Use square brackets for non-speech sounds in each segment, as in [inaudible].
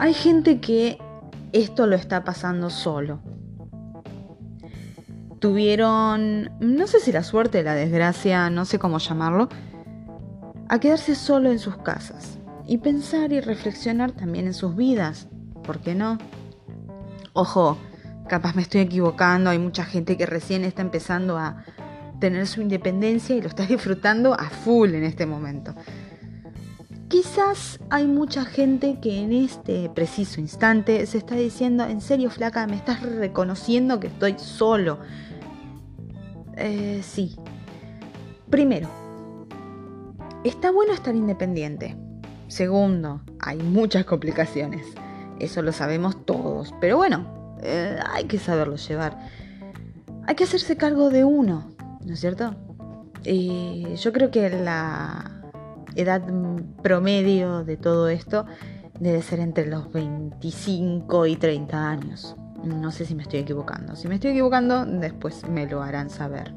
Hay gente que esto lo está pasando solo. Tuvieron, no sé si la suerte, la desgracia, no sé cómo llamarlo, a quedarse solo en sus casas y pensar y reflexionar también en sus vidas. ¿Por qué no? Ojo, capaz me estoy equivocando, hay mucha gente que recién está empezando a tener su independencia y lo está [laughs] disfrutando a full en este momento. Quizás hay mucha gente que en este preciso instante se está diciendo, en serio flaca, me estás reconociendo que estoy solo. Eh, sí. Primero, está bueno estar independiente. Segundo, hay muchas complicaciones. Eso lo sabemos todos. Pero bueno, eh, hay que saberlo llevar. Hay que hacerse cargo de uno, ¿no es cierto? Y yo creo que la edad promedio de todo esto debe ser entre los 25 y 30 años. No sé si me estoy equivocando. Si me estoy equivocando, después me lo harán saber.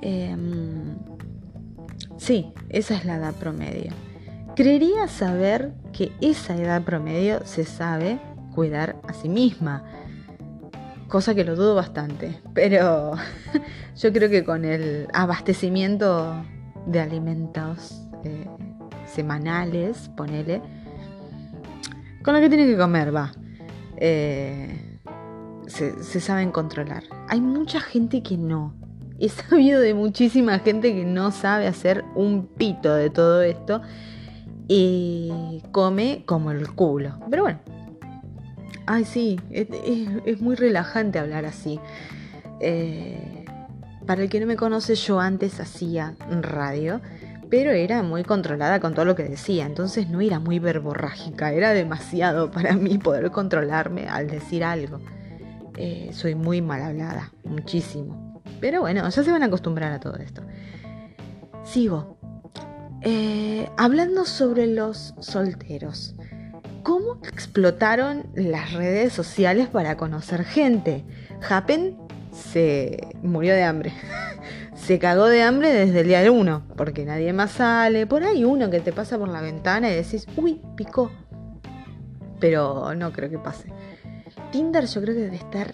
Em, sí, esa es la edad promedio. Creería saber que esa edad promedio se sabe cuidar a sí misma. Cosa que lo dudo bastante. Pero [laughs] yo creo que con el abastecimiento de alimentos eh, semanales, ponele, con lo que tiene que comer, va. Eh, se, se, saben controlar. Hay mucha gente que no. He [laughs] sabido de muchísima gente que no sabe hacer un pito de todo esto y come como el culo. Pero bueno. Ay, sí, es, es, muy relajante hablar así. Eh, para el que no me conoce, yo antes hacía radio, pero era muy controlada con todo lo que decía, entonces no era muy verborrágica, era demasiado para mí poder controlarme al decir algo. Eh, soy muy mal hablada, muchísimo. Pero bueno, ya se van a acostumbrar a todo esto. Sigo. Eh, hablando sobre los solteros. ¿Cómo explotaron las redes sociales para conocer gente? Happen se murió de hambre. [laughs] se cagó de hambre desde el día 1, porque nadie más sale. Por ahí uno que te pasa por la ventana y decís, uy, picó. Pero no creo que pase. Tinder yo creo que debe estar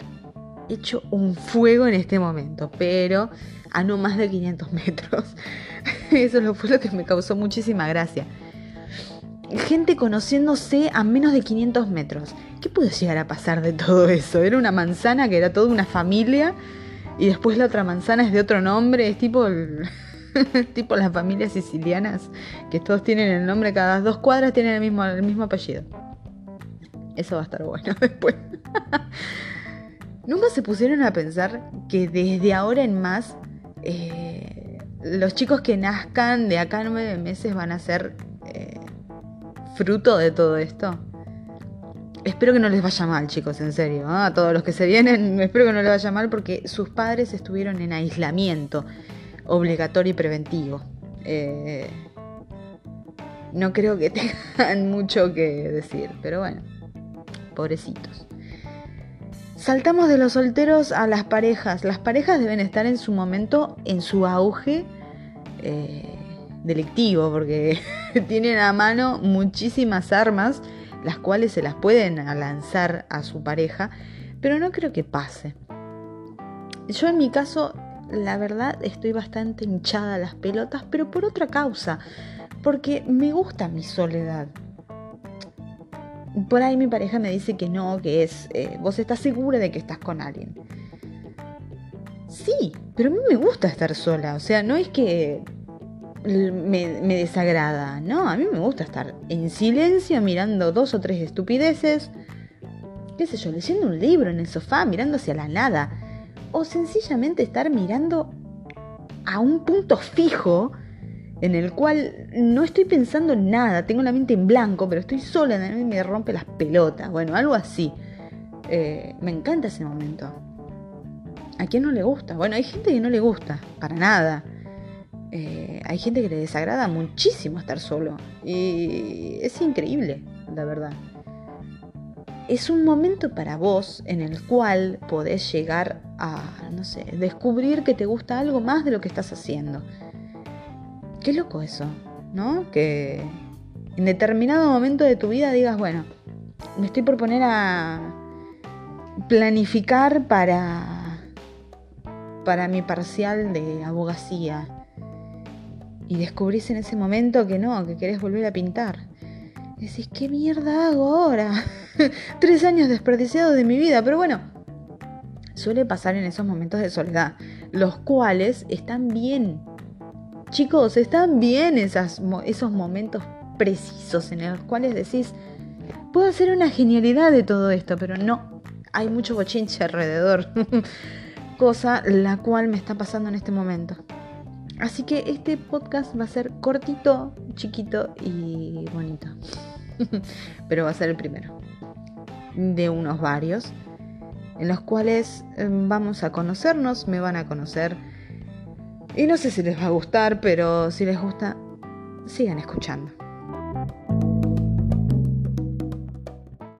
hecho un fuego en este momento, pero a no más de 500 metros. [laughs] Eso fue lo que me causó muchísima gracia gente conociéndose a menos de 500 metros. ¿Qué pudo llegar a pasar de todo eso? Era una manzana que era toda una familia y después la otra manzana es de otro nombre, es tipo, [laughs] tipo las familias sicilianas, que todos tienen el nombre, cada dos cuadras tienen el mismo, el mismo apellido. Eso va a estar bueno [laughs] después. Nunca se pusieron a pensar que desde ahora en más eh, los chicos que nazcan de acá a nueve meses van a ser fruto de todo esto. Espero que no les vaya mal, chicos, en serio. ¿ah? A todos los que se vienen, [laughs] espero que no les vaya mal porque sus padres estuvieron en aislamiento obligatorio y preventivo. Eh, no creo que [laughs] tengan mucho que decir, pero bueno, pobrecitos. Saltamos de los solteros a las parejas. Las parejas deben estar en su momento, en su auge. Eh, delictivo porque [laughs] tienen a mano muchísimas armas, las cuales se las pueden lanzar a su pareja, pero no creo que pase. Yo en mi caso, la verdad, estoy bastante hinchada a las pelotas, pero por otra causa, porque me gusta mi soledad. Por ahí mi pareja me dice que no, que es, eh, vos estás segura de que estás con alguien. Sí, pero a mí me gusta estar sola, o sea, no es que me, desagrada. No, a mí me gusta estar en silencio mirando dos o tres estupideces, qué sé yo, leyendo un libro en el sofá, mirando hacia la nada. O sencillamente estar mirando a un punto fijo en el cual no estoy pensando en nada, tengo la mente en blanco, pero estoy sola y me rompe las pelotas. Bueno, algo así. Eh, me encanta ese momento. ¿A quién no le gusta? Bueno, hay gente que no le gusta, para nada. Eh, hay gente que le desagrada muchísimo estar solo. Y es increíble, la verdad. Es un momento para vos en el cual podés llegar a, no sé, descubrir que te gusta algo más de lo que estás haciendo. Qué loco eso, ¿no? Que en determinado momento de tu vida digas, bueno, me estoy por poner a planificar para, para mi parcial de abogacía. Y descubrís en ese momento que no, que querés volver a pintar. decís, ¿qué mierda hago ahora? [laughs] Tres años desperdiciados de mi vida, pero bueno, suele pasar en esos momentos de soledad, los cuales están bien. Chicos, están bien esas, esos momentos precisos en los cuales decís, puedo hacer una genialidad de todo esto, pero no, hay mucho bochinche alrededor. [laughs] Cosa la cual me está pasando en este momento. Así que este podcast va a ser cortito, chiquito y bonito. [laughs] pero va a ser el primero. De unos varios. En los cuales em, vamos a conocernos, me van a conocer. Y no sé si les va a gustar, pero si les gusta, sigan escuchando.